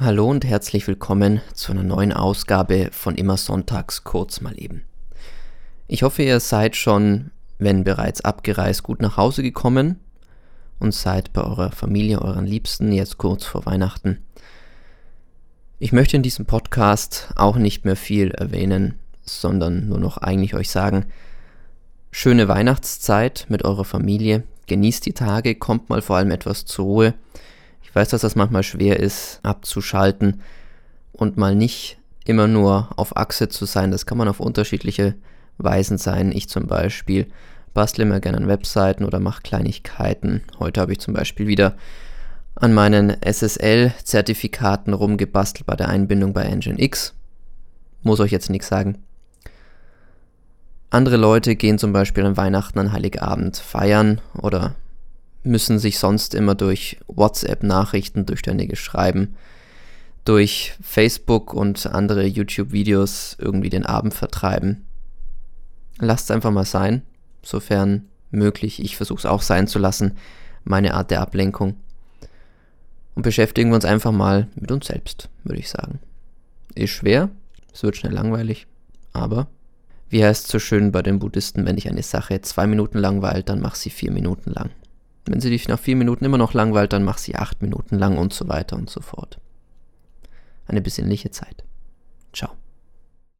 Hallo und herzlich willkommen zu einer neuen Ausgabe von Immer Sonntags kurz mal eben. Ich hoffe, ihr seid schon, wenn bereits abgereist, gut nach Hause gekommen und seid bei eurer Familie, euren Liebsten jetzt kurz vor Weihnachten. Ich möchte in diesem Podcast auch nicht mehr viel erwähnen, sondern nur noch eigentlich euch sagen, schöne Weihnachtszeit mit eurer Familie, genießt die Tage, kommt mal vor allem etwas zur Ruhe ich weiß, dass das manchmal schwer ist, abzuschalten und mal nicht immer nur auf Achse zu sein. Das kann man auf unterschiedliche Weisen sein. Ich zum Beispiel bastle immer gerne an Webseiten oder mache Kleinigkeiten. Heute habe ich zum Beispiel wieder an meinen SSL-Zertifikaten rumgebastelt bei der Einbindung bei Nginx. Muss euch jetzt nichts sagen. Andere Leute gehen zum Beispiel an Weihnachten, an Heiligabend feiern oder müssen sich sonst immer durch WhatsApp-Nachrichten, durch ständiges Schreiben, durch Facebook und andere YouTube-Videos irgendwie den Abend vertreiben. Lasst es einfach mal sein, sofern möglich. Ich versuche es auch sein zu lassen, meine Art der Ablenkung. Und beschäftigen wir uns einfach mal mit uns selbst, würde ich sagen. Ist schwer, es wird schnell langweilig, aber wie heißt es so schön bei den Buddhisten, wenn dich eine Sache zwei Minuten langweilt, dann mach sie vier Minuten lang. Wenn sie dich nach vier Minuten immer noch langweilt, dann mach sie acht Minuten lang und so weiter und so fort. Eine besinnliche Zeit. Ciao.